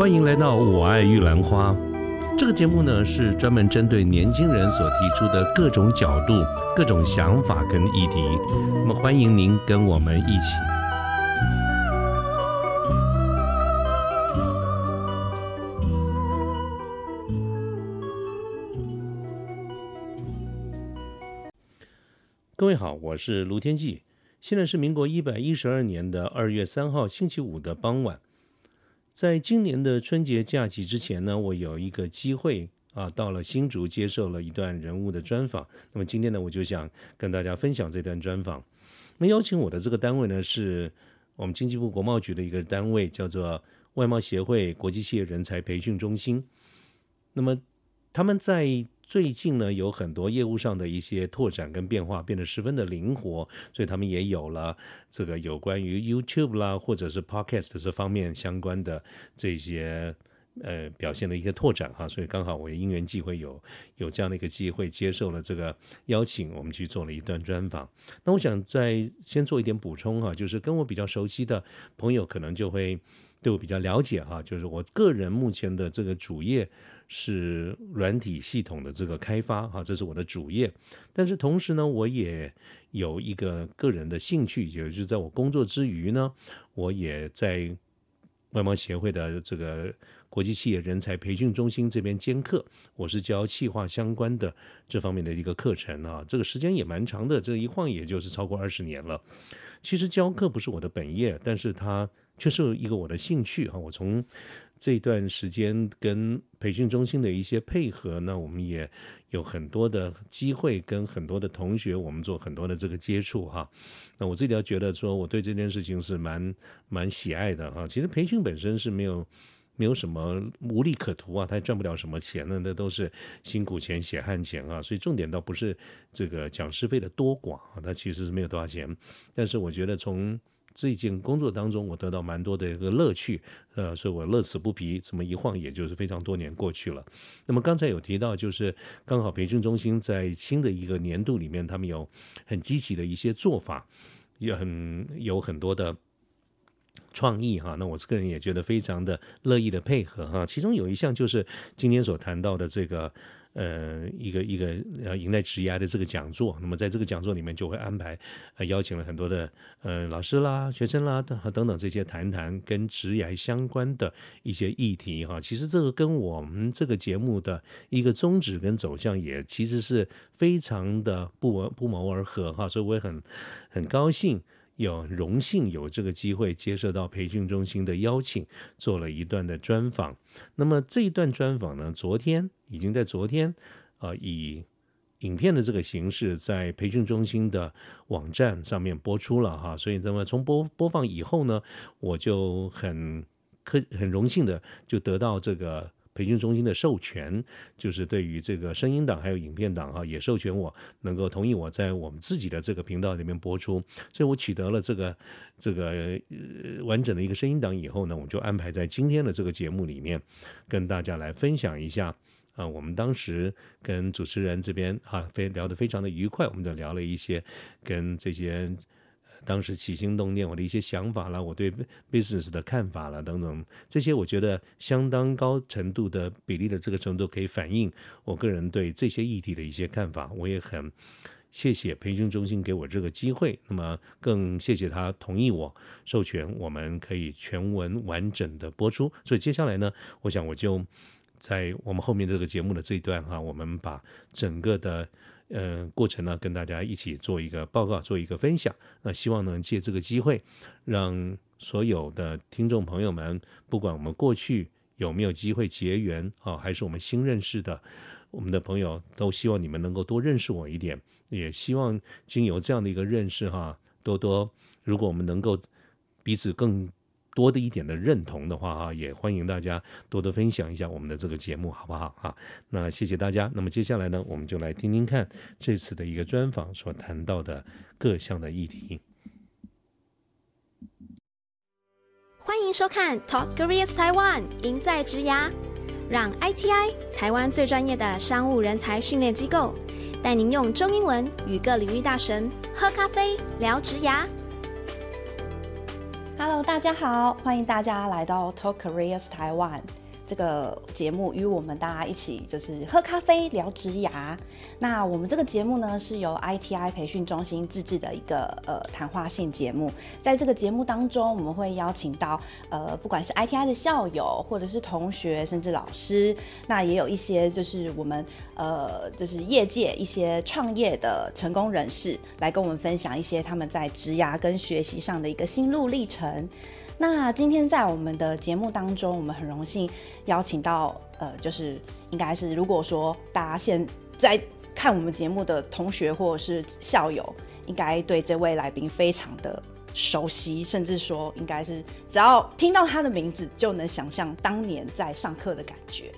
欢迎来到我爱玉兰花。这个节目呢是专门针对年轻人所提出的各种角度、各种想法跟议题。那么欢迎您跟我们一起。各位好，我是卢天记。现在是民国一百一十二年的二月三号星期五的傍晚。在今年的春节假期之前呢，我有一个机会啊，到了新竹接受了一段人物的专访。那么今天呢，我就想跟大家分享这段专访。那邀请我的这个单位呢，是我们经济部国贸局的一个单位，叫做外贸协会国际企业人才培训中心。那么他们在最近呢，有很多业务上的一些拓展跟变化，变得十分的灵活，所以他们也有了这个有关于 YouTube 啦，或者是 Podcast 这方面相关的这些呃表现的一些拓展哈。所以刚好我也因缘际会有有这样的一个机会，接受了这个邀请，我们去做了一段专访。那我想再先做一点补充哈，就是跟我比较熟悉的朋友可能就会对我比较了解哈，就是我个人目前的这个主业。是软体系统的这个开发，哈，这是我的主业。但是同时呢，我也有一个个人的兴趣，也就是在我工作之余呢，我也在外贸协会的这个国际企业人才培训中心这边兼课。我是教企划相关的这方面的一个课程啊，这个时间也蛮长的，这一晃也就是超过二十年了。其实教课不是我的本业，但是它却是一个我的兴趣哈。我从这段时间跟培训中心的一些配合，那我们也有很多的机会跟很多的同学，我们做很多的这个接触哈。那我自己要觉得说，我对这件事情是蛮蛮喜爱的哈。其实培训本身是没有没有什么无利可图啊，它赚不了什么钱呢，那都是辛苦钱、血汗钱啊。所以重点倒不是这个讲师费的多寡啊，它其实是没有多少钱。但是我觉得从这一件工作当中，我得到蛮多的一个乐趣，呃，所以我乐此不疲。这么一晃，也就是非常多年过去了。那么刚才有提到，就是刚好培训中心在新的一个年度里面，他们有很积极的一些做法，也很有很多的创意哈。那我个人也觉得非常的乐意的配合哈。其中有一项就是今天所谈到的这个。呃，一个一个呃，迎来职涯的这个讲座，那么在这个讲座里面就会安排呃，邀请了很多的呃老师啦、学生啦等等等这些谈谈跟职涯相关的一些议题哈。其实这个跟我们这个节目的一个宗旨跟走向也其实是非常的不不谋而合哈，所以我也很很高兴。有荣幸有这个机会接受到培训中心的邀请，做了一段的专访。那么这一段专访呢，昨天已经在昨天，呃，以影片的这个形式在培训中心的网站上面播出了哈。所以那么从播播放以后呢，我就很可很荣幸的就得到这个。培训中心的授权，就是对于这个声音档还有影片档哈，也授权我能够同意我在我们自己的这个频道里面播出。所以我取得了这个这个呃完整的一个声音档以后呢，我就安排在今天的这个节目里面跟大家来分享一下啊，我们当时跟主持人这边啊非聊得非常的愉快，我们就聊了一些跟这些。当时起心动念，我的一些想法啦，我对 business 的看法啦，等等，这些我觉得相当高程度的比例的这个程度，可以反映我个人对这些议题的一些看法。我也很谢谢培训中心给我这个机会，那么更谢谢他同意我授权，我们可以全文完整的播出。所以接下来呢，我想我就在我们后面这个节目的这一段哈，我们把整个的。呃，过程呢，跟大家一起做一个报告，做一个分享。那希望能借这个机会，让所有的听众朋友们，不管我们过去有没有机会结缘啊，还是我们新认识的我们的朋友，都希望你们能够多认识我一点。也希望经由这样的一个认识哈，多多，如果我们能够彼此更。多的一点的认同的话哈，也欢迎大家多多分享一下我们的这个节目，好不好哈？那谢谢大家。那么接下来呢，我们就来听听看这次的一个专访所谈到的各项的议题。欢迎收看 Top Careers Taiwan，赢在职涯，让 ITI 台湾最专业的商务人才训练机构，带您用中英文与各领域大神喝咖啡聊职涯。Hello，大家好，欢迎大家来到 Talk Careers 台湾。这个节目与我们大家一起就是喝咖啡聊职涯。那我们这个节目呢是由 ITI 培训中心自制的一个呃谈话性节目。在这个节目当中，我们会邀请到呃不管是 ITI 的校友，或者是同学，甚至老师，那也有一些就是我们呃就是业界一些创业的成功人士来跟我们分享一些他们在职涯跟学习上的一个心路历程。那今天在我们的节目当中，我们很荣幸邀请到，呃，就是应该是如果说大家现在看我们节目的同学或者是校友，应该对这位来宾非常的熟悉，甚至说应该是只要听到他的名字就能想象当年在上课的感觉。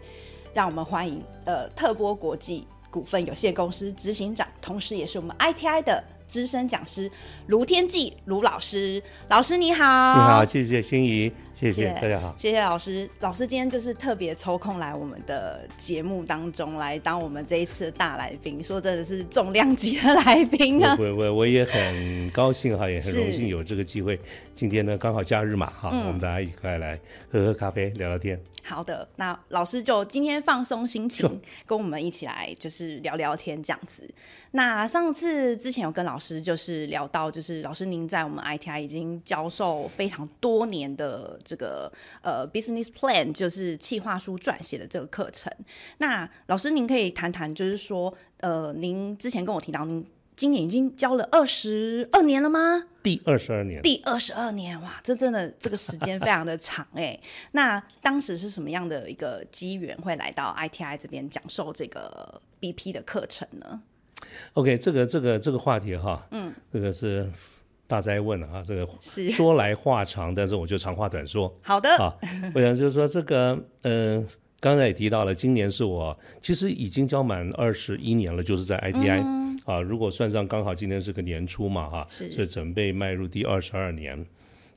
让我们欢迎呃特波国际股份有限公司执行长，同时也是我们 ITI 的。资深讲师卢天记卢老师，老师你好，你好，谢谢心怡，谢谢大家好，谢谢老师，老师今天就是特别抽空来我们的节目当中来当我们这一次的大来宾，说真的是重量级的来宾啊，我我我也很高兴哈，也很荣幸有这个机会，今天呢刚好假日嘛哈，我们大家一块来喝喝咖啡聊聊天。好的，那老师就今天放松心情，跟我们一起来就是聊聊天这样子。那上次之前有跟老师就是聊到，就是老师您在我们 ITI 已经教授非常多年的这个呃 business plan，就是企划书撰写的这个课程。那老师您可以谈谈，就是说呃，您之前跟我提到您。今年已经教了二十二年了吗？第二十二年，第二十二年，哇，这真的这个时间非常的长哎。那当时是什么样的一个机缘会来到 ITI 这边讲授这个 BP 的课程呢？OK，这个这个这个话题哈，嗯，这个是大灾问了啊，这个说来话长，但是我就长话短说。好的，好，我想就是说这个，嗯，刚才也提到了，今年是我其实已经交满二十一年了，就是在 ITI。啊，如果算上刚好今年是个年初嘛，哈，是，所以准备迈入第二十二年。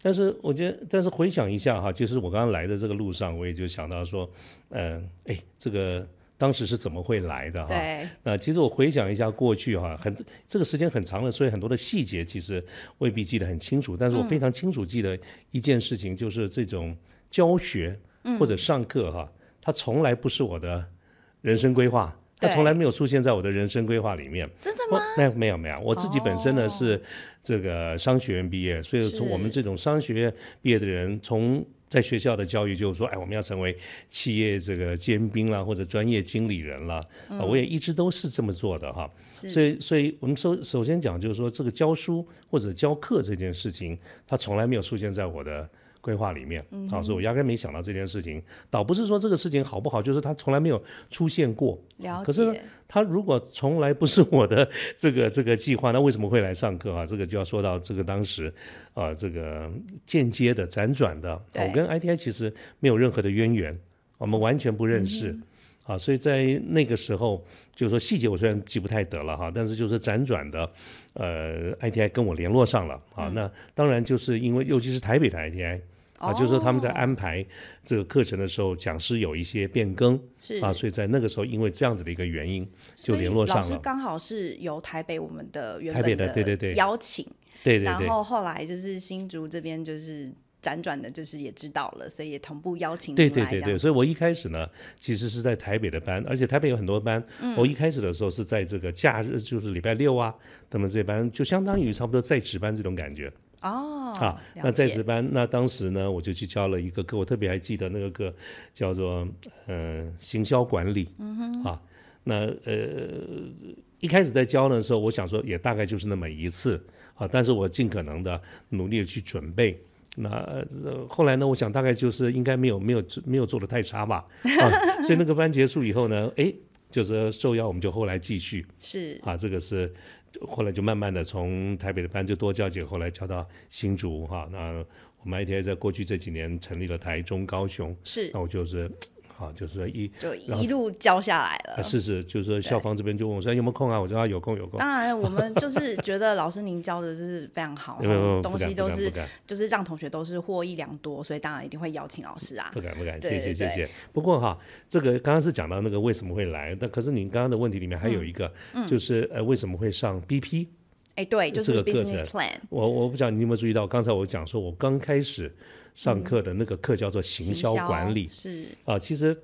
但是我觉得，但是回想一下哈，就是我刚刚来的这个路上，我也就想到说，嗯，哎，这个当时是怎么会来的哈？对。那其实我回想一下过去哈，很这个时间很长了，所以很多的细节其实未必记得很清楚。但是我非常清楚记得一件事情，就是这种教学或者上课哈，它从来不是我的人生规划。他从来没有出现在我的人生规划里面。真的吗？那没有没有，我自己本身呢是这个商学院毕业，所以从我们这种商学院毕业的人，从在学校的教育就是说，哎，我们要成为企业这个尖兵啦，或者专业经理人啦。啊，我也一直都是这么做的哈。所以，所以我们首首先讲就是说，这个教书或者教课这件事情，它从来没有出现在我的。规划里面，啊，所以我压根没想到这件事情。倒不是说这个事情好不好，就是他从来没有出现过。可是呢他如果从来不是我的这个这个计划，那为什么会来上课啊？这个就要说到这个当时，啊，这个间接的辗转的。我跟 ITI 其实没有任何的渊源，我们完全不认识。啊，所以在那个时候，就是说细节我虽然记不太得了哈，但是就是辗转的，呃，ITI 跟我联络上了啊。那当然就是因为，尤其是台北的 ITI。啊，就是说他们在安排这个课程的时候，讲师有一些变更，是。啊，所以在那个时候，因为这样子的一个原因，就联络上了。老师刚好是由台北我们的原本的对对对。邀请，对对对，然后后来就是新竹这边就是辗转的，就是也知道了，所以也同步邀请对对对对，所以我一开始呢，其实是在台北的班，而且台北有很多班，我一开始的时候是在这个假日，就是礼拜六啊，等等这班，就相当于差不多在值班这种感觉。哦，啊，那在职班，那当时呢，我就去教了一个课，我特别还记得那个课叫做呃行销管理，嗯哼，啊，那呃一开始在教的时候，我想说也大概就是那么一次啊，但是我尽可能的努力的去准备，那后来呢，我想大概就是应该没有没有没有做的太差吧，啊，所以那个班结束以后呢，哎，就是受邀我们就后来继续，是。啊，这个是。后来就慢慢的从台北的班就多教几个，后来教到新竹哈。那我们 ITI 在过去这几年成立了台中、高雄，是那我就是。好，就是说一就一路教下来了。是是，就是说校方这边就问我说有没有空啊？我说有空有空。当然，我们就是觉得老师您教的是非常好，东西都是就是让同学都是获益良多，所以当然一定会邀请老师啊。不敢不敢，谢谢谢谢。不过哈，这个刚刚是讲到那个为什么会来，但可是您刚刚的问题里面还有一个，就是呃为什么会上 BP？哎，对，就是这个课 business 程 plan。我我不知道你有没有注意到，刚才我讲说，我刚开始上课的那个课叫做行销管理是啊、其实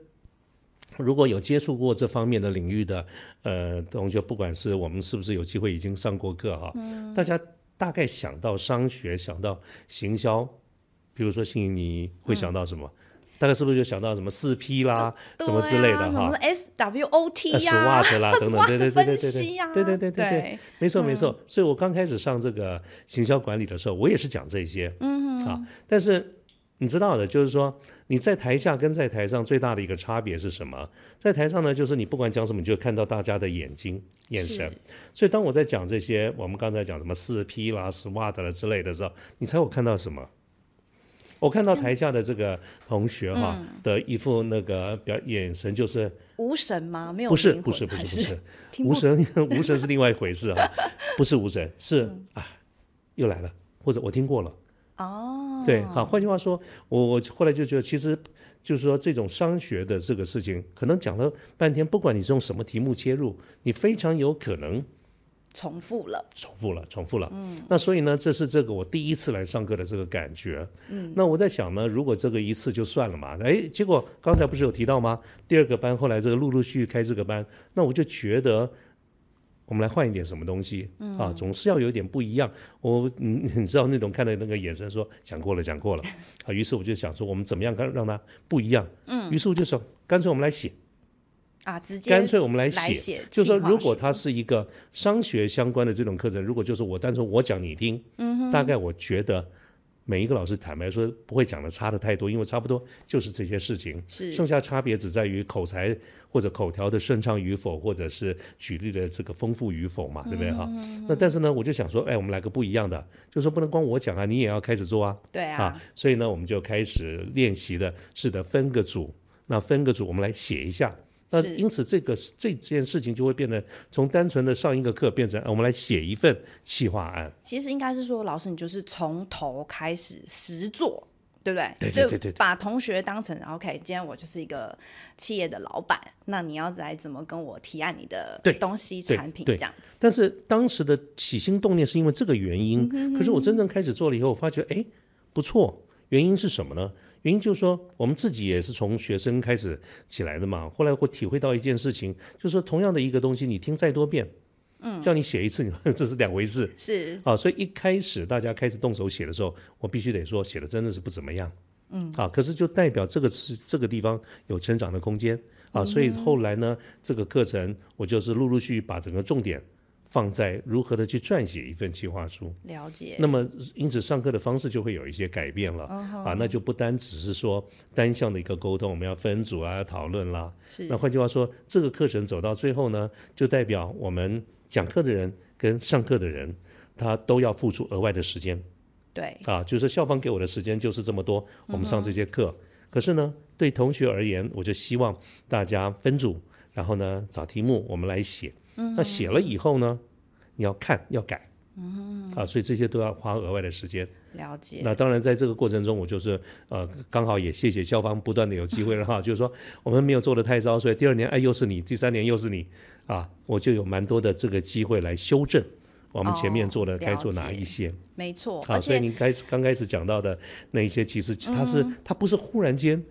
如果有接触过这方面的领域的呃同学，不管是我们是不是有机会已经上过课哈，大家大概想到商学，想到行销，比如说心怡，你会想到什么？大概是不是就想到什么四 P 啦，什么之类的哈？SWOT 呃呀、，SWOT 啦，等等，对对对对对对，对对对对对，没错没错。所以我刚开始上这个行销管理的时候，我也是讲这些，嗯啊，但是你知道的，就是说你在台下跟在台上最大的一个差别是什么？在台上呢，就是你不管讲什么，你就看到大家的眼睛、眼神。所以当我在讲这些，我们刚才讲什么四 P 啦、SWOT 啦之类的时候，你猜我看到什么？我看到台下的这个同学哈、的一副那个表眼神，就是无神吗？没有不是不是不是不是，无神 无神是另外一回事哈，不是无神是嗯。啊又来了，或者我听过了，哦，对，好，换句话说，我我后来就觉得其实。就是说，这种商学的这个事情，可能讲了半天，不管你是用什么题目切入，你非常有可能重复了，重复了，重复了。嗯，那所以呢，这是这个我第一次来上课的这个感觉。嗯，那我在想呢，如果这个一次就算了嘛，哎，结果刚才不是有提到吗？第二个班后来这个陆陆续续开这个班，那我就觉得。我们来换一点什么东西、啊，总是要有一点不一样。我你 你知道那种看的那个眼神说讲过了讲过了啊，于是我就想说我们怎么样让让它不一样。嗯，于是我就说干脆我们来写，啊，直接干脆我们来写，就是说，如果它是一个商学相关的这种课程，如果就是我单纯我讲你听，嗯大概我觉得每一个老师坦白说不会讲的差的太多，因为差不多就是这些事情，是剩下差别只在于口才或者口条的顺畅与否，或者是举例的这个丰富与否嘛，对不对哈？那但是呢，我就想说，哎，我们来个不一样的，就是说不能光我讲啊，你也要开始做啊，对啊，所以呢，我们就开始练习的，是的，分个组，那分个组，我们来写一下。那因此，这个这件事情就会变得从单纯的上一个课变成，呃我们来写一份企划案。其实应该是说，老师你就是从头开始实做。对不对？对对对对对就把同学当成 OK，今天我就是一个企业的老板，那你要来怎么跟我提案你的东西产品这样子？但是当时的起心动念是因为这个原因，可是我真正开始做了以后，我发觉哎不错，原因是什么呢？原因就是说我们自己也是从学生开始起来的嘛，后来我体会到一件事情，就是说同样的一个东西，你听再多遍，嗯，叫你写一次，你 这是两回事。是。啊，所以一开始大家开始动手写的时候，我必须得说写的真的是不怎么样，嗯，啊，可是就代表这个是这个地方有成长的空间。啊，所以后来呢，这个课程我就是陆陆续续把整个重点放在如何的去撰写一份计划书，了解。那么因此上课的方式就会有一些改变了、啊，那就不单只是说单向的一个沟通，我们要分组啊讨论啦，是。那换句话说，这个课程走到最后呢，就代表我们讲课的人跟上课的人，他都要付出额外的时间。对，啊，就是校方给我的时间就是这么多，我们上这些课。可是呢，对同学而言，我就希望大家分组，然后呢找题目，我们来写。那写了以后呢，你要看要改。啊，所以这些都要花额外的时间。了解。那当然，在这个过程中，我就是呃，刚好也谢谢校方不断的有机会了哈，就是说我们没有做的太糟，所以第二年哎又是你，第三年又是你啊，我就有蛮多的这个机会来修正我们前面做的哦该做哪一些。没错，啊，所以您开始刚开始讲到的那一些，其实它是、它不是忽然间，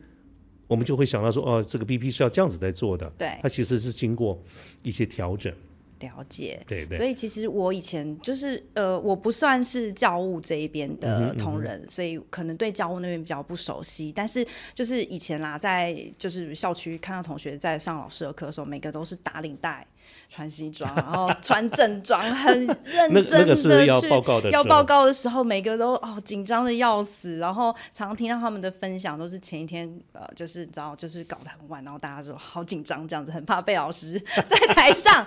我们就会想到说，哦，这个 BP 是要这样子在做的，对。它其实是经过一些调整，了解。对对所以其实我以前就是呃，我不算是教务这一边嗯的同仁，所以可能对教务那边比较不熟悉。但是就是以前啦，在就是校区看到同学在上老师的课的时候，每个都是打领带。穿西装，然后穿正装，很认真的 那个要报告的时候要报告的时候，每个都哦紧张的要死。然后常常听到他们的分享，都是前一天呃，就是知道就是搞得很晚，然后大家说好紧张，这样子很怕被老师 在台上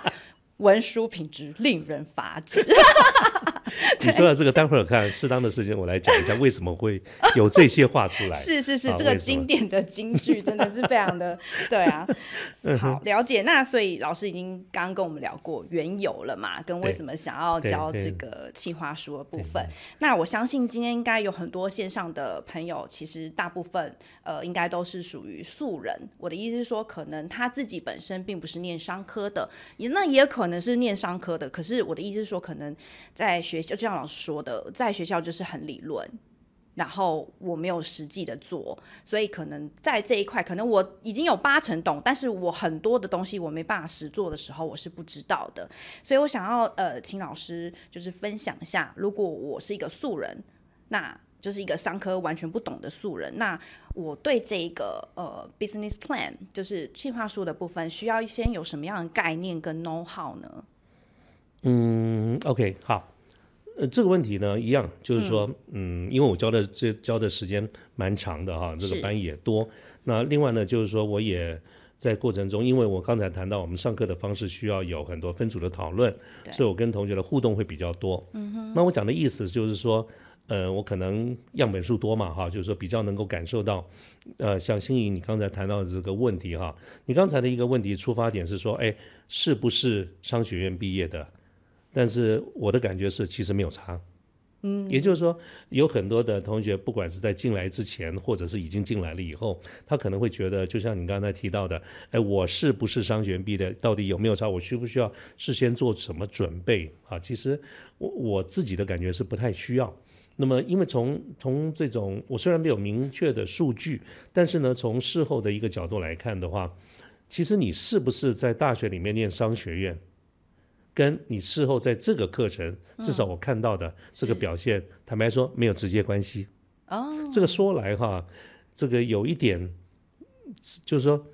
文书品质令人发指。你说到这个，待会儿看适当的时间，我来讲一下为什么会有这些话出来。是是是，啊这个经典的京剧真的是非常的对啊。好，了解。那所以老师已经刚刚跟我们聊过缘由了嘛，跟为什么想要教这个企划书的部分。那我相信今天应该有很多线上的朋友，其实大部分呃应该都是属于素人。我的意思是说，可能他自己本身并不是念商科的，也那也可能是念商科的。可是我的意思是说，可能在学学校，就像老师说的，在学校就是很理论。然后我没有实际的做，所以可能在这一块，可能我已经有八成懂，但是我很多的东西我没办法实做的时候，我是不知道的。所以我想要呃，请老师就是分享一下，如果我是一个素人，那就是一个商科完全不懂的素人，那我对这一个呃 business plan 就是计划书的部分，需要先有什么样的概念跟 know how 呢？嗯，OK，好，呃，这个问题呢，一样，就是说，嗯因为我教的这教的时间蛮长的哈，这个班也多。那另外呢，就是说，我也在过程中，因为我刚才谈到我们上课的方式需要有很多分组的讨论，所以我跟同学的互动会比较多。嗯哼，那我讲的意思就是说。呃，我可能样本数多嘛，哈，就是说比较能够感受到，呃，像心怡你刚才谈到的这个问题哈，你刚才的一个问题出发点是说，哎，是不是商学院毕业的？但是我的感觉是，其实没有差。嗯，也就是说，有很多的同学，不管是在进来之前，或者是已经进来了以后，他可能会觉得，就像你刚才提到的，哎，我是不是商学院毕业的？到底有没有差？我需不需要事先做什么准备啊？其实我我自己的感觉是不太需要。那么，因为从从这种我虽然没有明确的数据，但是呢，从事后的一个角度来看的话，其实你是不是在大学里面念商学院，跟你事后在这个课程，至少我看到的这个表现，坦白说没有直接关系。哦，这个说来哈，这个有一点，就是说，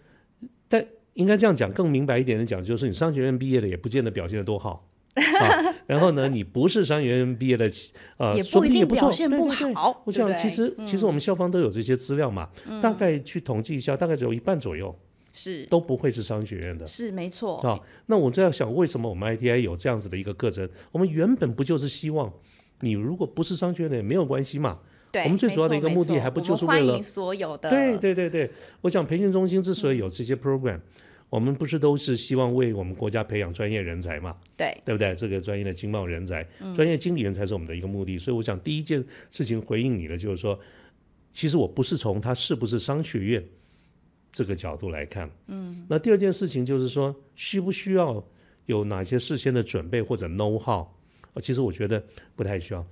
但应该这样讲，更明白一点的讲，就是你商学院毕业的也不见得表现得多好。啊，然后呢，你不是商学院毕业的，呃，也说不一定表现不对对。对好我想，其实其实我们校方都有这些资料嘛，大概去统计一下，大概只有一半左右是都不会是商学院的。是没错，啊，那我这样想，为什么我们 ITI 有这样子的一个课程？我们原本不就是希望你如果不是商学院的也没有关系嘛？对，我们最主要的一个目的还不就是为了所有的对对对对，我想培训中心之所以有这些 program，、我们不是都是希望为我们国家培养专业人才嘛？对对不对？这个专业的经贸人才、专业经理人才是我们的一个目的。所以我想第一件事情回应你的就是说，其实我不是从他是不是商学院这个角度来看。嗯，那第二件事情就是说，需不需要有哪些事先的准备或者 know how？呃其实我觉得不太需要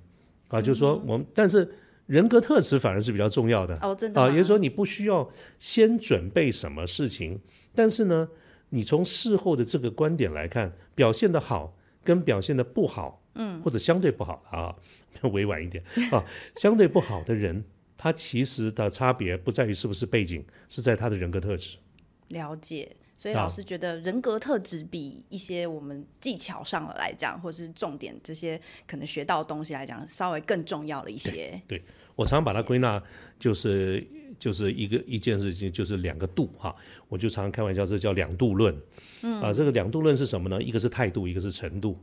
啊，就是说我们，但是人格特质反而是比较重要的。哦，真的啊，也就是说你不需要先准备什么事情，但是呢，你从事后的这个观点来看，表现的好跟表现的不好，嗯，或者相对不好啊，委婉一点啊，相对不好的人，他其实的差别不在于是不是背景，是在他的人格特质。了解。所以啊老师觉得人格特质比一些我们技巧上的来讲，或是重点这些可能学到的东西来讲，稍微更重要了一些。对我常常把它归纳，就是就是一个一件事情，就是两个度哈。我就常常开玩笑，这叫两度论。嗯啊，这个两度论是什么呢？一个是态度，一个是程度。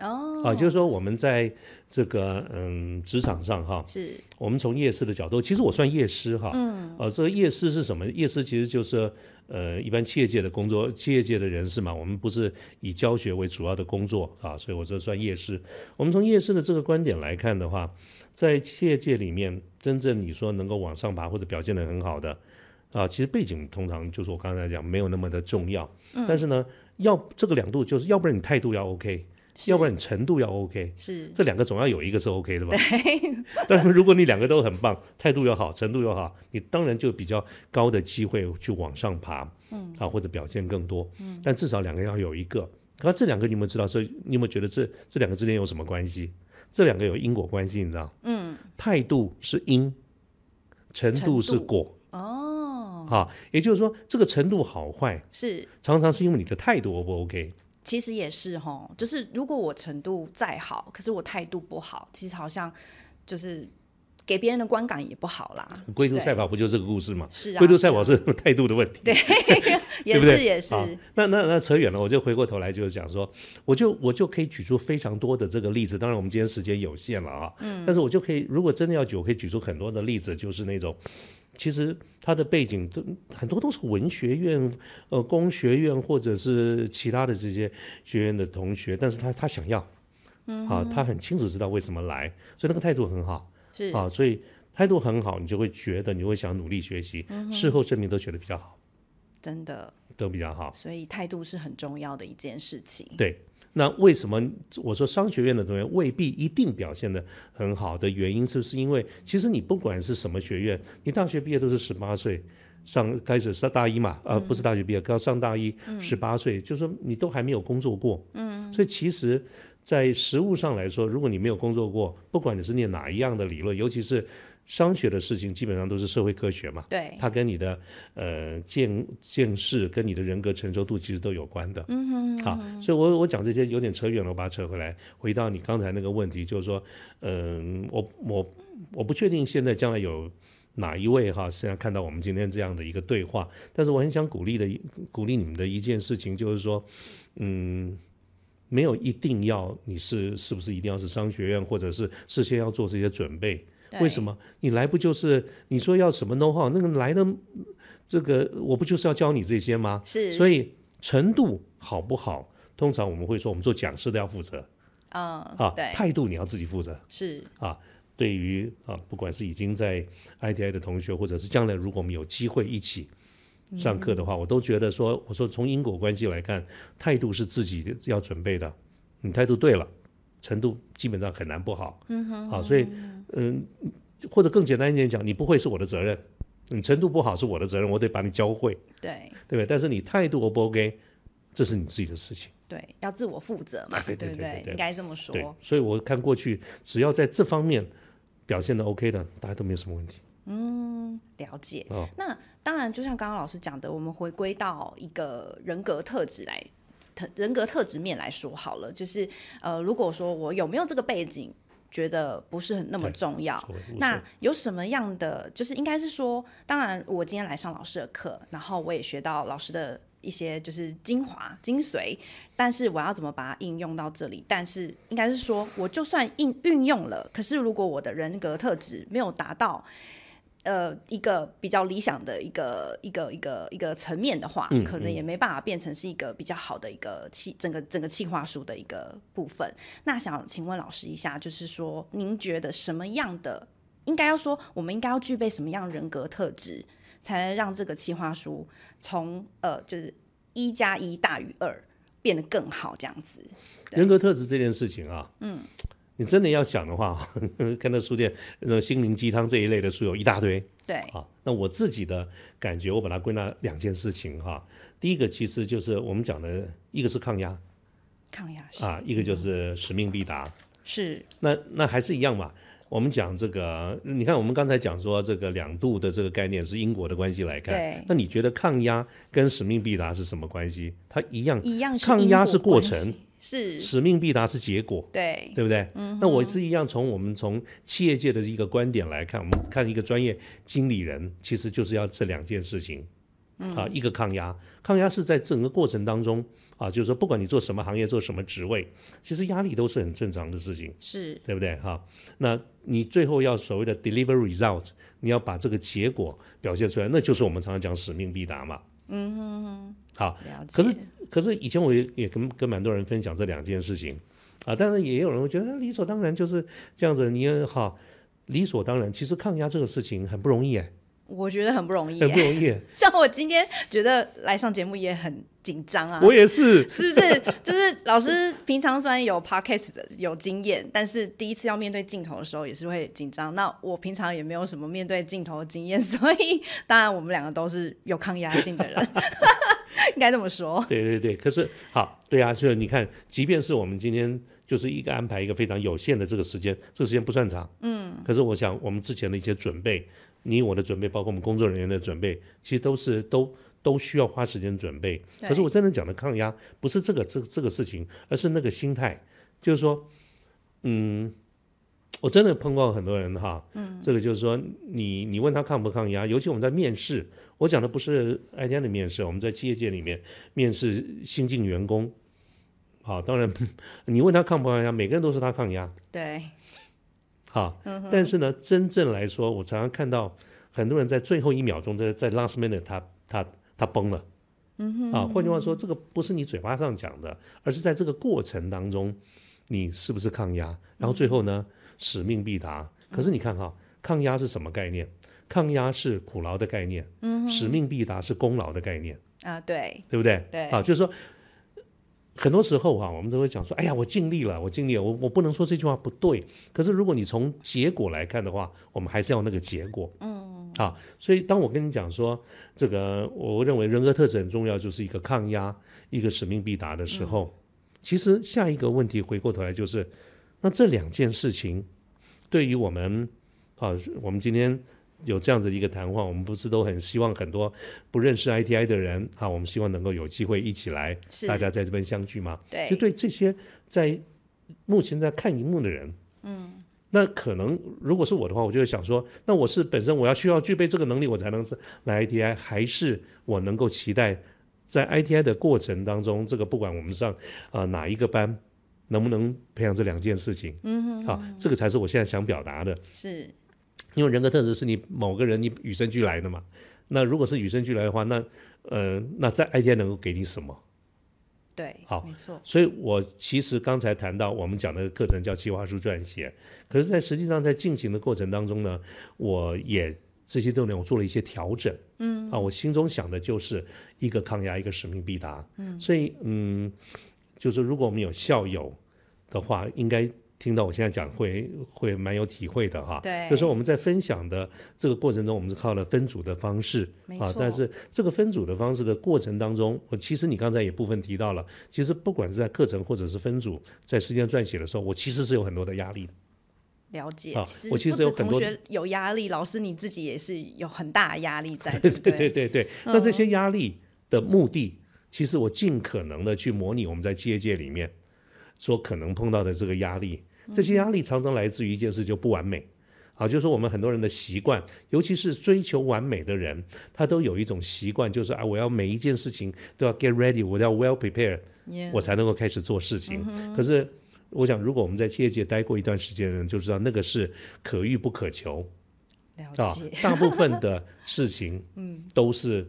哦，啊，就是说我们在这个嗯职场上哈，是。我们从夜市的角度，其实我算夜师哈，嗯，呃，这个夜师是什么？夜师其实就是呃一般企业界的工作，企业界的人士嘛，我们不是以教学为主要的工作啊，所以我这算夜师。我们从夜师的这个观点来看的话，在企业界里面，真正你说能够往上爬或者表现得很好的啊，其实背景通常就是我刚才讲没有那么的重要，但是呢，要这个两度就是要不然你态度要 OK，是要不然你程度要 OK，是这两个总要有一个是 OK 的吧？但是如果你两个都很棒，态度又好，程度又好，你当然就比较高的机会去往上爬，嗯，啊，或者表现更多，嗯，但至少两个要有一个。可这两个你有没有知道？所以你有没有觉得这这两个之间有什么关系？这两个有因果关系，你知道？嗯，态度是因，程度是果，哦，啊，也就是说，这个程度好坏，是常常是因为你的态度 O 不 OK？其实也是哈，就是如果我程度再好，可是我态度不好，其实好像就是给别人的观感也不好啦。龟兔赛跑不就这个故事吗？是啊，龟兔赛跑是是态度的问题。对，也对不对是也是，那那那扯远了，我就回过头来就是讲说，我就我就可以举出非常多的这个例子。当然，我们今天时间有限了啊，嗯，但是我就可以，如果真的要举，我可以举出很多的例子，就是那种，其实他的背景都很多都是文学院、呃工学院或者是其他的这些学院的同学，但是他他想要，嗯，啊，他很清楚知道为什么来，所以那个态度很好，是。啊，所以态度很好，你就会觉得你会想努力学习，事后证明都学得比较好，真的，都比较好。所以态度是很重要的一件事情。对，那为什么我说商学院的同学未必一定表现的很好的原因，是不是因为其实你不管是什么学院，你大学毕业都是十八岁上开始上大一嘛，呃，不是大学毕业，刚上大一，十八岁，就说你都还没有工作过，嗯，所以其实。在实务上来说，如果你没有工作过，不管你是念哪一样的理论，尤其是商学的事情，基本上都是社会科学嘛。对，它跟你的呃见见识跟你的人格成熟度其实都有关的。嗯哼好，所以我我讲这些有点扯远了，我把它扯回来，回到你刚才那个问题，就是说，嗯、我我我不确定现在将来有哪一位哈，现在看到我们今天这样的一个对话，但是我很想鼓励的鼓励你们的一件事情，就是说，嗯。没有一定要你是是不是一定要是商学院，或者是事先要做这些准备？对。为什么？你来不就是你说要什么 know how，那个来的这个我不就是要教你这些吗？是，所以程度好不好，通常我们会说我们做讲师的要负责。嗯，啊，对，态度你要自己负责。是。啊。对于啊，不管是已经在 ITI 的同学，或者是将来如果我们有机会一起上课的话，我都觉得说，我说从因果关系来看，态度是自己要准备的，你态度对了，程度基本上很难不好。嗯哼，好，所以嗯，或者更简单一点讲，你不会是我的责任，你程度不好是我的责任，我得把你教会，对对不对？但是你态度 O 不 OK，这是你自己的事情。对，要自我负责嘛，啊对对不对应该这么对说。，所以我看过去，只要在这方面表现的 OK 的，大家都没有什么问题。嗯了解。哦那当然，就像刚刚老师讲的，我们回归到一个人格特质来，特人格特质面来说好了，就是呃，如果说我有没有这个背景，觉得不是很那么重要。那有什么样的，就是应该是说，当然我今天来上老师的课，然后我也学到老师的一些就是精华精髓，但是我要怎么把它应用到这里？但是应该是说，我就算应运用了，可是如果我的人格特质没有达到。呃，一个比较理想的一个一个一个一个层面的话，嗯可能也没办法变成是一个比较好的一个企整个整个企划书的一个部分。那想请问老师一下，就是说，您觉得什么样的应该要说，我们应该要具备什么样人格特质，才能让这个企划书从呃就是一加一大于二变得更好这样子？人格特质这件事情啊，嗯，你真的要想的话，看到书店呃心灵鸡汤这一类的书有一大堆对，啊。那我自己的感觉，我把它归纳两件事情哈。第一个其实就是我们讲的，一个是抗压抗压性啊，一个就是使命必达。是那那还是一样嘛。我们讲这个，你看我们刚才讲说这个两度的这个概念是因果的关系来看对，那你觉得抗压跟使命必达是什么关系？它一样，一样是抗压是过程，是使命必达是结果。对对不对？嗯，那我是一样，从我们从企业界的一个观点来看，我们看一个专业经理人，其实就是要这两件事情，啊，一个抗压，抗压是在整个过程当中啊，就是说不管你做什么行业，做什么职位，其实压力都是很正常的事情，是对不对？哈，那你最后要所谓的 deliver result，你要把这个结果表现出来，那就是我们常常讲使命必达嘛。嗯哼，好，可是可是以前我也也跟跟蛮多人分享这两件事情啊，但是也有人会觉得理所当然就是这样子，你也好理所当然。其实抗压这个事情很不容易哎，我觉得很不容易很不，容易耶。像我今天觉得来上节目也很紧张啊。我也是，是不是？就是老师平常虽然有 podcast 的有经验，但是第一次要面对镜头的时候也是会紧张。那我平常也没有什么面对镜头的经验，所以当然我们两个都是有抗压性的人，应该这么说。对对对。可是好，对啊，所以你看，即便是我们今天就是一个安排一个非常有限的这个时间，这个时间不算长，嗯。可是我想，我们之前的一些准备，你我的准备，包括我们工作人员的准备，其实都是都。都需要花时间准备，可是我真的讲的抗压，不是这个这这个事情，而是那个心态，就是说，嗯，我真的碰到很多人哈，嗯，这个就是说，你你问他抗不抗压，尤其我们在面试，我讲的不是 IT 的面试，我们在企业界里面面试新进员工，好，当然 你问他抗不抗压，每个人都说他抗压，对，好，但是呢，真正来说，我常常看到很多人在最后一秒钟，在在 last minute，他他他崩了，嗯哼，啊，换句话说，这个不是你嘴巴上讲的，而是在这个过程当中，你是不是抗压，然后最后呢？使命必达，可是你看哈，抗压是什么概念？抗压是苦劳的概念，嗯，使命必达是功劳的概念。啊，对，对不对？对，啊，就是说，很多时候哈，我们都会讲说，哎呀，我尽力了，我尽力了，我我不能说这句话不对，可是如果你从结果来看的话，我们还是要那个结果，嗯，啊，所以当我跟你讲说这个，我认为人格特质很重要，就是一个抗压，一个使命必达的时候，其实下一个问题回过头来就是。那这两件事情，对于我们啊，我们今天有这样子的一个谈话，我们不是都很希望很多不认识 ITI 的人啊，我们希望能够有机会一起来，大家在这边相聚吗？对，就对这些在目前在看荧幕的人，嗯，那可能如果是我的话，我就会想说，那我是本身我要需要具备这个能力，我才能是来 ITI，还是我能够期待在 ITI 的过程当中，这个不管我们上啊哪一个班。能不能培养这两件事情？嗯哼，好，这个才是我现在想表达的。是，因为人格特质是你某个人你与生俱来的嘛。那如果是与生俱来的话，那呃，那在 IT 能够给你什么？对，好，没错。所以我其实刚才谈到我们讲的课程叫计划书撰写，可是，在实际上在进行的过程当中呢，我也这些内容我做了一些调整。嗯，啊，我心中想的就是一个抗压，一个使命必达。嗯，所以嗯。就是如果我们有校友的话，应该听到我现在讲会会蛮有体会的哈。对，就是我们在分享的这个过程中，我们是靠了分组的方式啊。但是这个分组的方式的过程当中，我其实你刚才也部分提到了，其实不管是在课程或者是分组，在时间撰写的时候，我其实是有很多的压力的。了解，我其实有很多同学有压力，老师你自己也是有很大的压力在。对对对对对。那这些压力的目的。其实我尽可能的去模拟我们在企业界里面所可能碰到的这个压力，这些压力常常来自于一件事就不完美，啊，就是我们很多人的习惯，尤其是追求完美的人，他都有一种习惯，就是啊，我要每一件事情都要 get ready，我要 well prepared，我才能够开始做事情。可是我想，如果我们在企业界待过一段时间的人，就知道那个是可遇不可求，啊，大部分的事情，嗯，都是。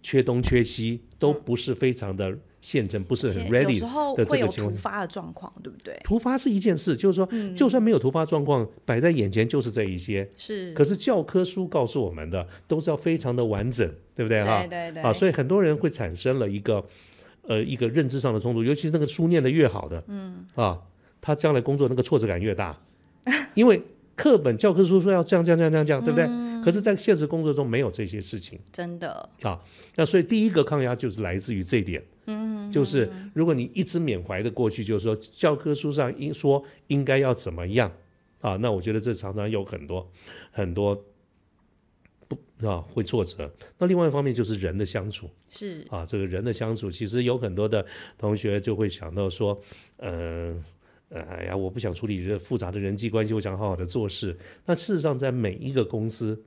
缺东缺西都不是非常的现成，不是很 ready 的这个情况。突发的状况，对不对？突发是一件事，就是说，就算没有突发状况摆在眼前，就是这一些。是。可是教科书告诉我们的都是要非常的完整，对不对哈？对对对。啊，所以很多人会产生了一个呃一个认知上的冲突，尤其是那个书念的越好的，嗯啊，他将来工作那个挫折感越大，因为课本教科书说要这样这样这样这样这样，对不对？可是，在现实工作中没有这些事情，真的啊。那所以第一个抗压就是来自于这一点，嗯，就是如果你一直缅怀的过去，就是说教科书上应说应该要怎么样啊，那我觉得这常常有很多很多不啊会挫折。那另外一方面就是人的相处，是啊，这个人的相处，其实有很多的同学就会想到说，嗯。哎呀，我不想处理这复杂的人际关系，我想好好的做事。那事实上，在每一个公司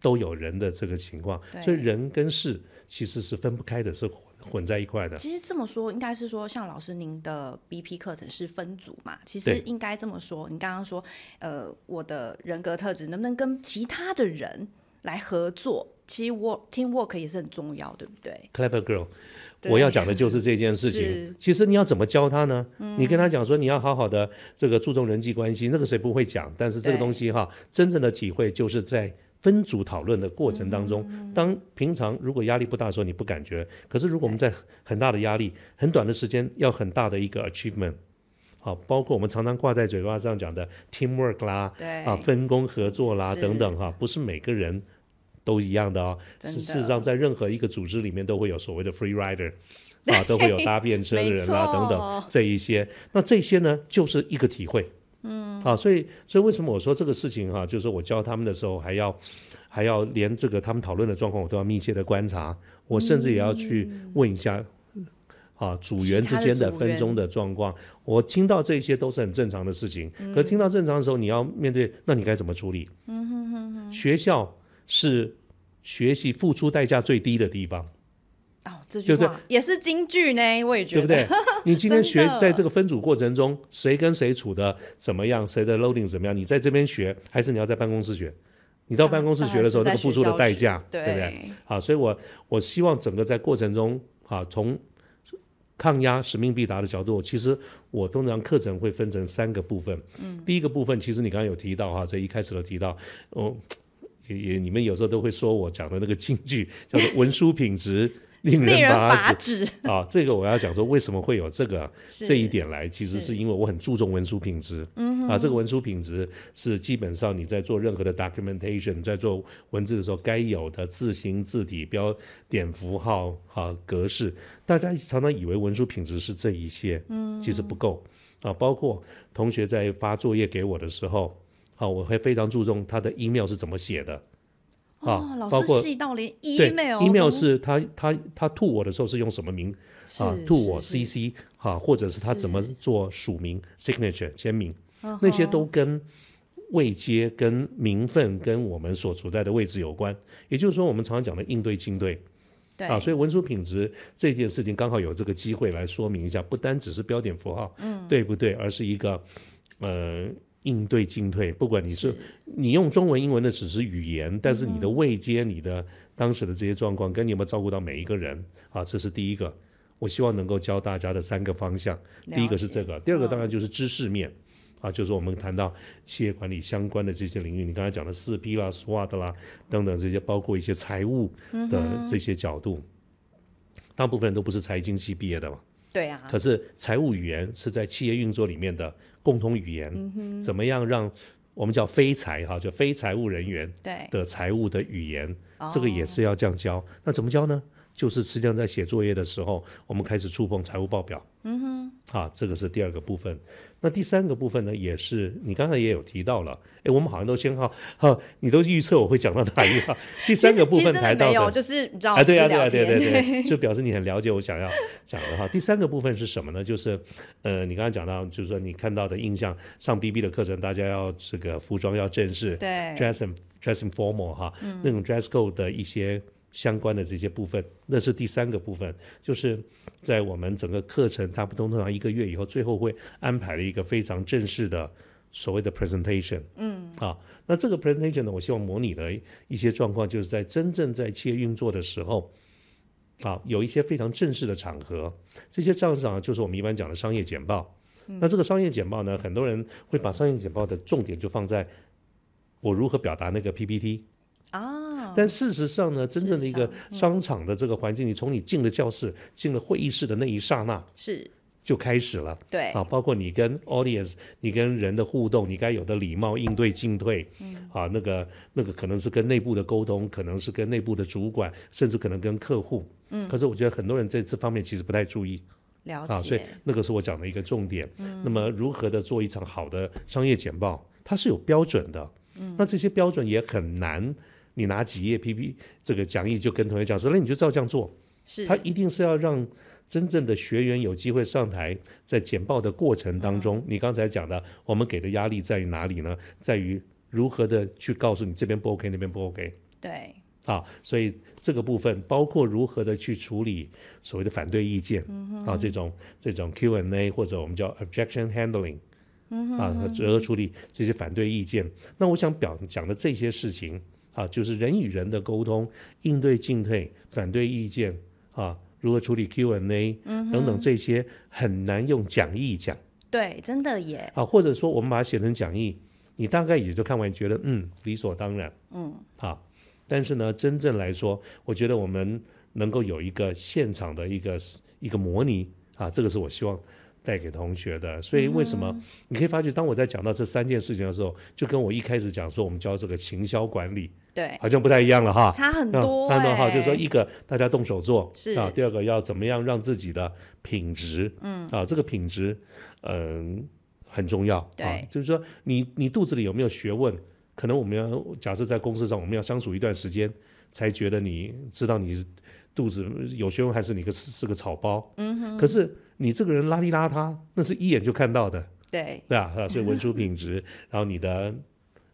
都有人的这个情况，所以人跟事其实是分不开的，是混混在一块的。其实这么说，应该是说，像老师您的 BP 课程是分组嘛？其实应该这么说。你刚刚说，呃，我的人格特质能不能跟其他的人来合作？其实 work team work 也是很重要，对不对？Clever girl。我要讲的就是这件事情。其实你要怎么教他呢？你跟他讲说你要好好的这个注重人际关系，那个谁不会讲？但是这个东西哈，真正的体会就是在分组讨论的过程当中。当平常如果压力不大的时候，你不感觉；可是如果我们在很大的压力、很短的时间要很大的一个 achievement，好，包括我们常常挂在嘴巴上讲的 teamwork 啦，啊，分工合作啦等等哈，不是每个人。都一样的哦，事实上，在任何一个组织里面都会有所谓的 free rider，啊，都会有搭便车的人啊等等这一些。那这些呢，就是一个体会，嗯，啊，所以，所以为什么我说这个事情哈，就是我教他们的时候，还要还要连这个他们讨论的状况，我都要密切的观察，我甚至也要去问一下，啊组员之间的分钟的状况，我听到这些都是很正常的事情。可听到正常的时候，你要面对，那你该怎么处理？嗯哼哼哼。学校是学习付出代价最低的地方。哦，这句话也是京剧呢，我也觉得，对不对？你今天学在这个分组过程中，谁跟谁处的怎么样，谁的 loading 怎么样？你在这边学，还是你要在办公室学？你到办公室学的时候，那个付出的代价，对不对？好，所以我我希望整个在过程中，啊，从抗压使命必达的角度，其实我通常课程会分成三个部分。嗯，第一个部分，其实你刚刚有提到哈，这一开始都提到，哦，也也你们有时候都会说我讲的那个京剧 叫做文书品质。令人发指啊！这个我要讲说，为什么会有这个这一点来？其实是因为我很注重文书品质。嗯啊，这个文书品质是基本上你在做任何的 documentation，在做文字的时候该有的字形、字体、标点、符号、哈格式。大家常常以为文书品质是这一些，嗯，其实不够啊。包括同学在发作业给我的时候，好，我会非常注重他的 email 是怎么写的。啊，包括细到连 email，email 是他他他吐我的时候是用什么名啊？吐我 CC 哈，或者是他怎么做署名 signature 签名，那些都跟位阶、跟名分、跟我们所处在的位置有关。也就是说，我们常常讲的应对进对，对啊，所以文书品质这件事情刚好有这个机会来说明一下，不单只是标点符号，嗯，对不对？而是一个呃。应对进退，不管你是你用中文、英文的只是语言，但是你的位阶、你的当时的这些状况，跟你有没有照顾到每一个人啊？这是第一个，我希望能够教大家的三个方向。第一个是这个，第二个当然就是知识面啊，就是我们谈到企业管理相关的这些领域，你刚才讲的四 P 啦、SWOT 啦等等这些，包括一些财务的这些角度，大部分人都不是财经系毕业的嘛。对啊，可是财务语言是在企业运作里面的共同语言，怎么样让我们叫非财哈，就非财务人员的财务的语言，这个也是要这样教。那怎么教呢？就是实际上在写作业的时候，我们开始触碰财务报表。嗯哼，啊，这个是第二个部分。那第三个部分呢，也是你刚才也有提到了。哎，我们好像都先哈，哈，你都预测我会讲到哪一个？第三个部分谈到的，就是你知道，啊，对啊，对啊，对对对，就表示你很了解我想要讲的哈。第三个部分是什么呢？就是呃，你刚刚讲到，就是说你看到的印象，上 B B 的课程，大家要这个服装要正式，对，dressing dressing formal 哈，那种 dress code 的一些。相关的这些部分，那是第三个部分，就是在我们整个课程差不多通常一个月以后，最后会安排了一个非常正式的所谓的 presentation。嗯，啊，那这个 presentation 呢，我希望模拟的一些状况，就是在真正在企业运作的时候，啊，有一些非常正式的场合，这些场合就是我们一般讲的商业简报。那这个商业简报呢，很多人会把商业简报的重点就放在我如何表达那个 PPT。啊！但事实上呢，真正的一个商场的这个环境，你从你进了教室、进了会议室的那一刹那，是就开始了。对啊，包括你跟 audience、你跟人的互动，你该有的礼貌应对进退，嗯啊，那个那个可能是跟内部的沟通，可能是跟内部的主管，甚至可能跟客户。嗯，可是我觉得很多人在这方面其实不太注意。了解。啊，所以那个是我讲的一个重点。嗯。那么如何的做一场好的商业简报，它是有标准的。嗯。那这些标准也很难。你拿几页 P P 这个讲义就跟同学讲说，那你就照这样做。是，他一定是要让真正的学员有机会上台，在简报的过程当中，你刚才讲的，我们给的压力在于哪里呢？在于如何的去告诉你这边不 OK，那边不 OK。对，啊，所以这个部分包括如何的去处理所谓的反对意见，啊，这种这种 Q and A 或者我们叫 objection handling，啊，如何处理这些反对意见？那我想表讲的这些事情。啊，就是人与人的沟通、应对进退、反对意见啊，如何处理 Q&A 等等这些很难用讲义讲。对，真的耶。啊，或者说我们把它写成讲义，你大概也就看完觉得嗯理所当然。嗯。好，但是呢，真正来说，我觉得我们能够有一个现场的一个一个模拟啊，这个是我希望。带给同学的，所以为什么你可以发觉，当我在讲到这三件事情的时候，就跟我一开始讲说我们教这个行销管理，对，好像不太一样了哈，差很多，差很多哈，就是说一个大家动手做是。啊，第二个要怎么样让自己的品质，嗯。啊，这个品质嗯很重要，对，就是说你你肚子里有没有学问？可能我们要假设在公司上，我们要相处一段时间，才觉得你知道你肚子有学问还是你个是个草包。嗯哼。可是你这个人邋里邋遢，那是一眼就看到的，对对啊，所以文书品质，然后你的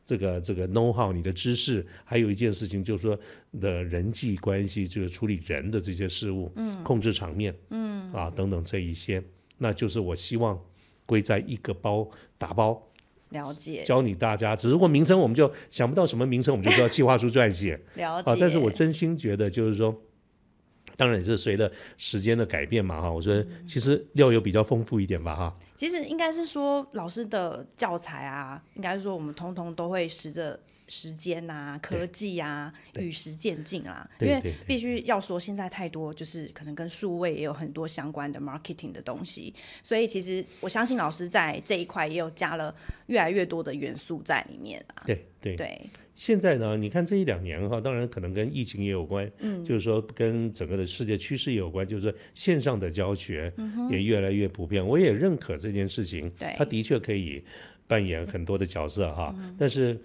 这个这个 know how，你的知识，还有一件事情就是说的人际关系，就是处理人的这些事物，嗯，控制场面，嗯啊等等这一些，那就是我希望归在一个包打包。了解，教你大家，只不过名称我们就想不到什么名称，我们就知道计划书撰写。了解，但是我真心觉得，就是说，当然也是随着时间的改变嘛，哈，我觉得其实料有比较丰富一点吧，哈。其实应该是说，老师的教材啊，应该是说我们通通都会随着。时间啊，科技啊，与时渐进啦，因为必须要说，现在太多就是可能跟数位也有很多相关的 marketing 的东西，所以其实我相信老师在这一块也有加了越来越多的元素在里面啊。对对对。现在呢，你看这一两年哈，当然可能跟疫情也有关，嗯，就是说跟整个的世界趋势也有关，就是线上的教学也越来越普遍。我也认可这件事情，对，它的确可以扮演很多的角色哈，但是。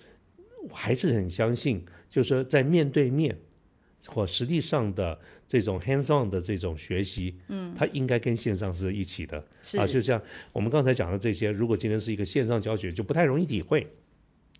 我还是很相信，就是说在面对面或实际上的这种 hands-on 的这种学习，嗯，它应该跟线上是一起的，啊，就像我们刚才讲的这些，如果今天是一个线上教学，就不太容易体会，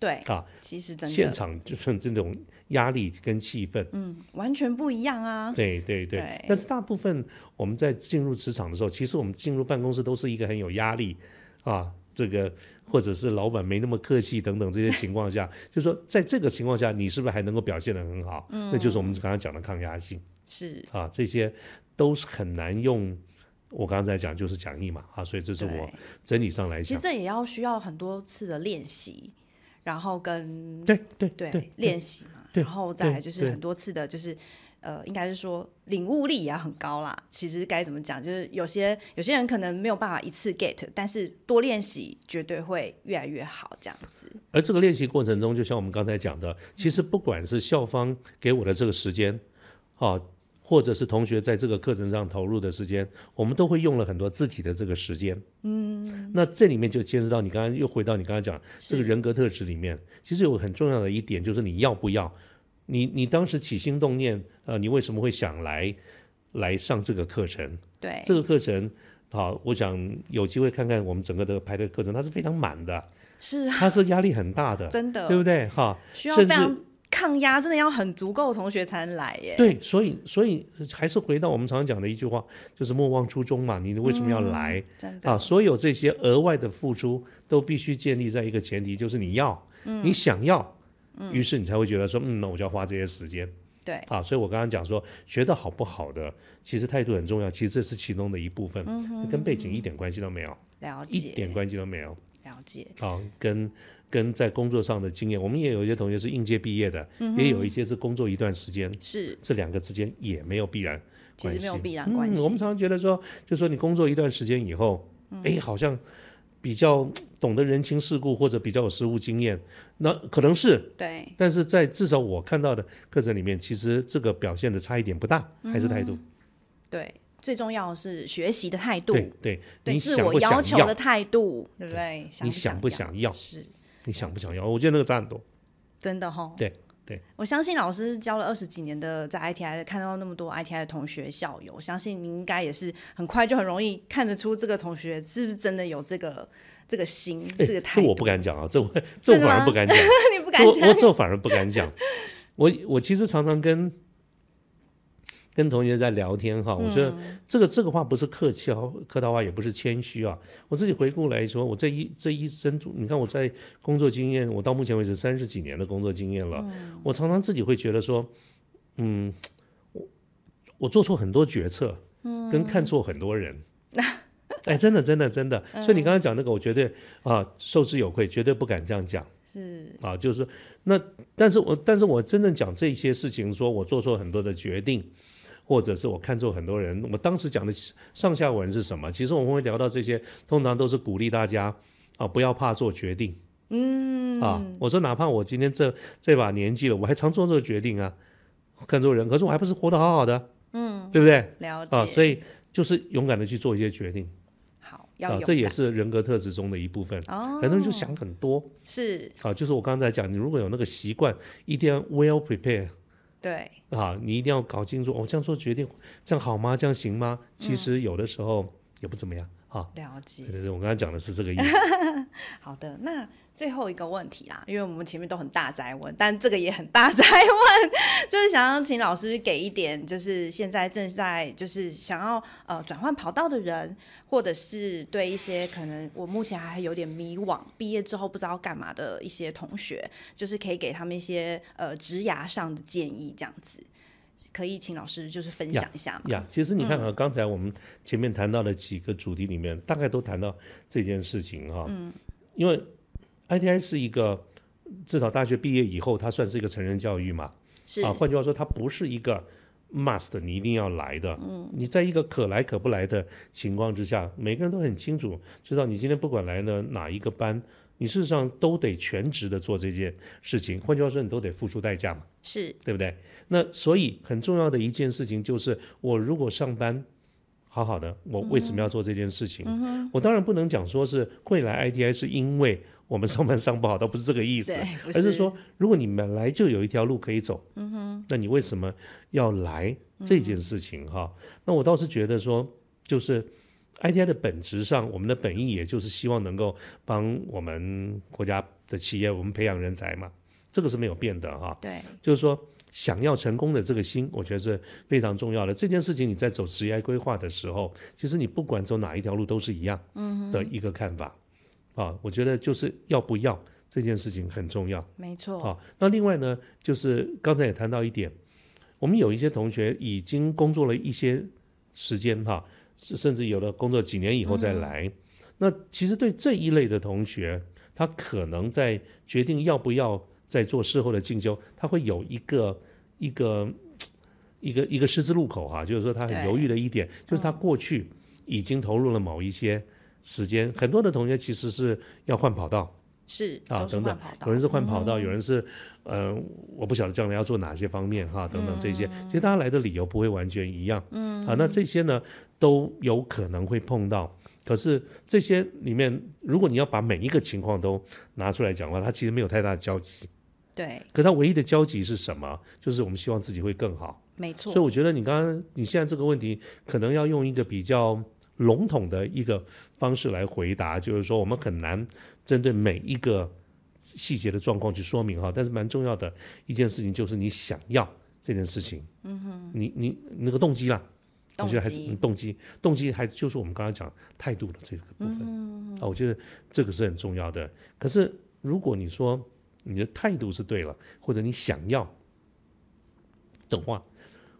对，啊，其实真的现场就是这种压力跟气氛，嗯，完全不一样啊，对对对，但是大部分我们在进入职场的时候，其实我们进入办公室都是一个很有压力啊。这个或者是老板没那么客气等等这些情况下，就说在这个情况下，你是不是还能够表现得很好？嗯，那就是我们刚刚讲的抗压性。是啊，这些都是很难用。我刚刚在讲就是讲义嘛啊，所以这是我整体上来讲，其实这也要需要很多次的练习，然后跟对对对练习嘛，然后再就是很多次的，就是。呃，应该是说领悟力也很高啦。其实该怎么讲，就是有些有些人可能没有办法一次 get，但是多练习绝对会越来越好这样子。而这个练习过程中，就像我们刚才讲的，其实不管是校方给我的这个时间，啊，或者是同学在这个课程上投入的时间，我们都会用了很多自己的这个时间。嗯，那这里面就牵涉到你刚刚又回到你刚刚讲这个人格特质里面，其实有很重要的一点就是你要不要。你你当时起心动念，呃，你为什么会想来来上这个课程？对，这个课程，好，我想有机会看看我们整个的排队课程，它是非常满的，是，它是压力很大的，真的，对不对？哈，需要非常抗压，真的要很足够同学才能来耶。对，所以所以还是回到我们常常讲的一句话，就是莫忘初衷嘛。你为什么要来？真的啊，所有这些额外的付出都必须建立在一个前提，就是你要，你想要。于是你才会觉得说，嗯，那我就要花这些时间。对，啊，所以我刚刚讲说，学的好不好的，其实态度很重要，其实这是其中的一部分，跟背景一点关系都没有，了解，一点关系都没有，了解。好，跟跟在工作上的经验，我们也有一些同学是应届毕业的，也有一些是工作一段时间，是这两个之间也没有必然关系，没有必然关系。我们常常觉得说，就说你工作一段时间以后，哎，好像。比较懂得人情世故，或者比较有实务经验，那可能是对。但是在至少我看到的课程里面，其实这个表现的差一点不大，还是态度。对，最重要的是学习的态度。对对，你自我要求的态度，对不对？你想不想要？是，你想不想要？我觉得那个差很多。真的哈。对。对，我相信老师教了二十几年的，在 ITI 看到那么多 ITI 的同学校友，相信你应该也是很快就很容易看得出这个同学是不是真的有这个这个心，这个态度。这我不敢讲啊，这我这我反而不敢讲，你不敢讲，我这反而不敢讲。我我其实常常跟。跟同学在聊天哈，我觉得这个这个话不是客气啊，客套话也不是谦虚啊。我自己回顾来说，我这一这一生，你看我在工作经验，我到目前为止三十几年的工作经验了，我常常自己会觉得说，嗯，我我做错很多决策，嗯，跟看错很多人，哎，真的真的真的。所以你刚刚讲那个，我绝对啊受之有愧，绝对不敢这样讲。是啊，就是说那，但是我但是我真正讲这些事情，说我做错很多的决定。或者是我看错很多人，我当时讲的上下文是什么？其实我们会聊到这些，通常都是鼓励大家啊，不要怕做决定。嗯，啊，我说哪怕我今天这这把年纪了，我还常做这个决定啊，看错人，可是我还不是活得好好的，嗯，对不对？了解啊，所以就是勇敢的去做一些决定。好，这也是人格特质中的一部分。哦，很多人就想很多是啊，就是我刚才讲，你如果有那个习惯，一定要 well prepare 对，啊，你一定要搞清楚，我、这样做决定，这样好吗？这样行吗？嗯其实有的时候也不怎么样啊。了解对。对对，我刚才讲的是这个意思。好的，那最后一个问题啦，因为我们前面都很大灾问，但这个也很大灾问，就是想要请老师给一点，就是现在正在就是想要呃转换跑道的人，或者是对一些可能我目前还有点迷惘，毕业之后不知道干嘛的一些同学，就是可以给他们一些呃职涯上的建议，这样子。可以请老师就是分享一下吗？呀，其实你看啊，嗯刚才我们前面谈到的几个主题里面，大概都谈到这件事情哈、嗯，因为 ITI 是一个至少大学毕业以后，它算是一个成人教育嘛，是啊，换句话说，它不是一个 must 你一定要来的。嗯，你在一个可来可不来的情况之下，每个人都很清楚，知道你今天不管来了哪一个班，你事实上都得全职的做这件事情。换句话说，你都得付出代价嘛。是对不对？那所以很重要的一件事情就是，我如果上班好好的，我为什么要做这件事情？我当然不能讲说是会来 ITI 是因为我们上班上不好，倒不是这个意思，而是说，如果你本来就有一条路可以走，嗯哼，那你为什么要来这件事情？哈、那我倒是觉得说，就是 ITI 的本质上，我们的本意也就是希望能够帮我们国家的企业，我们培养人才嘛，这个是没有变的哈。对，就是说想要成功的这个心，我觉得是非常重要的。这件事情你在走职业规划的时候，其实你不管走哪一条路都是一样的一个看法、啊。我觉得就是要不要这件事情很重要。没错，好，那另外呢，就是刚才也谈到一点，我们有一些同学已经工作了一些时间哈，是甚至有的工作几年以后再来。那其实对这一类的同学，他可能在决定要不要再做事后的进修，他会有一个一个一个一个十字路口哈，就是说他很犹豫的一点，就是他过去已经投入了某一些时间，很多的同学其实是要换跑道。是啊，等等有人是换跑道，嗯。有人是，呃，我不晓得将来要做哪些方面哈，等等这些，其实大家来的理由不会完全一样，嗯，啊，那这些呢都有可能会碰到，可是这些里面，如果你要把每一个情况都拿出来讲的话，它其实没有太大的交集，对，可它唯一的交集是什么？就是我们希望自己会更好，没错，所以我觉得你刚刚你现在这个问题，可能要用一个比较笼统的一个方式来回答，就是说我们很难针对每一个细节的状况去说明哈。但是蛮重要的一件事情就是你想要这件事情，嗯哼，你你那个动机啦。我动觉得还是动机，动机还就是我们刚刚讲态度的这个部分、啊，我觉得这个是很重要的。可是如果你说你的态度是对了，或者你想要的话，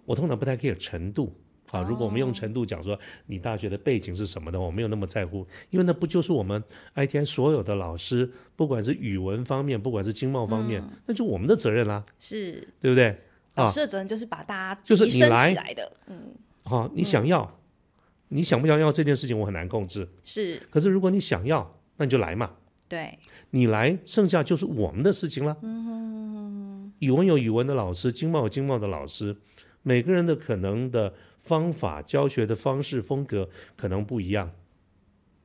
我通常不太 care 程度啊。如果我们用程度讲说你大学的背景是什么的话，我没有那么在乎，因为那不就是我们 ITI 所有的老师，不管是语文方面，不管是经贸方面，那就我们的责任啦，是对不对？老啊师的责任就是把大家就是你来的，嗯，好、你想要，你想不想要这件事情，我很难控制。是可是如果你想要，那你就来嘛，对，你来，剩下就是我们的事情了。嗯语文有语文的老师，经贸有经贸的老师，每个人的可能的方法、教学的方式、风格可能不一样。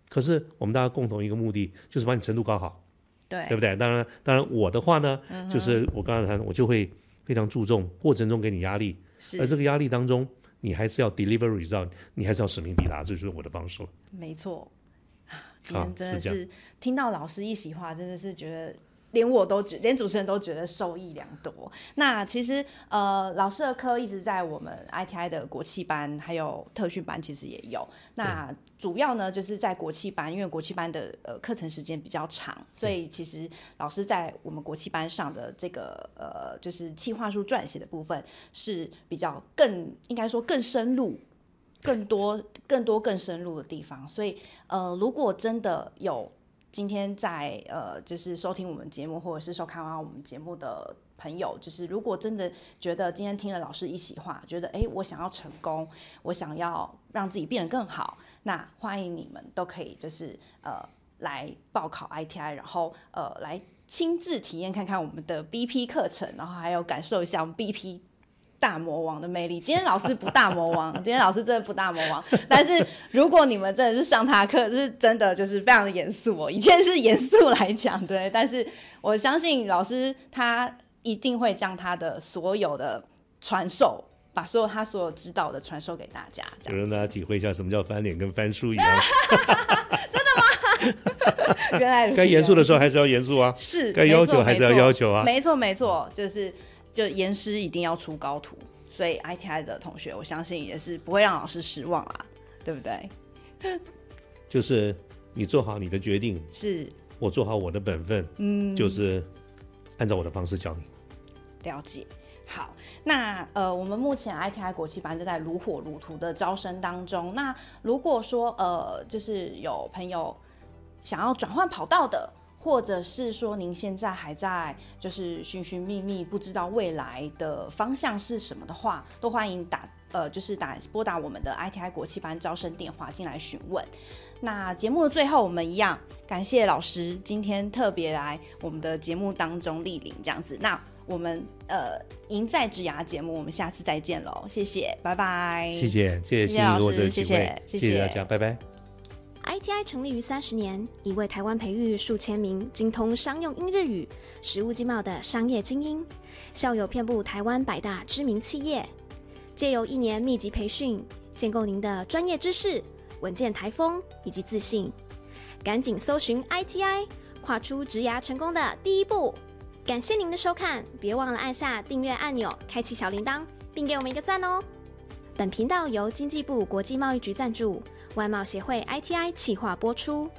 可是我们大家共同一个目的，就是把你程度搞好，对，对不对？当然，当然我的话呢，就是我刚才谈，我就会非常注重过程中给你压力，而这个压力当中，你还是要 deliver result，你还是要使命必达，这就是我的方式了。没错。啊今天真的是听到老师一席话，真的是觉得。连我都觉，连主持人都觉得受益良多。那其实，呃，老师的课一直在我们 ITI 的国际班还有特训班，其实也有。那主要呢，就是在国际班，因为国际班的呃课程时间比较长，所以其实老师在我们国际班上的这个呃，就是企划书撰写的部分是比较更应该说更深入更多、更多、更深入的地方。所以，呃，如果真的有今天在呃，就是收听我们节目或者是收看完我们节目的朋友，就是如果真的觉得今天听了老师一席话，觉得诶我想要成功，我想要让自己变得更好，那欢迎你们都可以就是呃来报考 ITI，然后呃来亲自体验看看我们的 BP 课程，然后还有感受一下我们 BP 大魔王的魅力。今天老师不大魔王，今天老师真的不大魔王。但是如果你们真的是上他课，是真的就是非常的严肃哦。以前是严肃来讲，对，但是我相信老师他一定会将他的所有的传授。把所有他所有知道的传授给大家，这样让大家体会一下什么叫翻脸跟翻书一样。真的吗？原来该严肃的时候还是要严肃啊，是该要求还是要要求啊。没错没错，就是就严师一定要出高徒，所以 ITI 的同学，我相信也是不会让老师失望啦，对不对？就是你做好你的决定，是我做好我的本分，嗯，就是按照我的方式教你。了解。好，那呃，我们目前 ITI 国际班正在如火如荼的招生当中。那如果说呃，就是有朋友想要转换跑道的，或者是说您现在还在就是寻寻觅觅，不知道未来的方向是什么的话，都欢迎打呃，就是打拨打我们的 ITI 国际班招生电话进来询问。那节目的最后，我们一样感谢老师今天特别来我们的节目当中莅临，这样子。那我们呃赢在职涯节目，我们下次再见喽，谢谢，拜拜。谢谢，谢谢老师，谢谢，谢谢大家，拜拜。ITI 成立于三十年，已为台湾培育数千名精通商用英日语、实务经贸的商业精英，校友遍布台湾百大知名企业。借由一年密集培训，建构您的专业知识。稳健台风以及自信，赶紧搜寻 ITI，跨出职涯成功的第一步。感谢您的收看，别忘了按下订阅按钮，开启小铃铛，并给我们一个赞哦。本频道由经济部国际贸易局赞助，外贸协会 ITI 企划播出。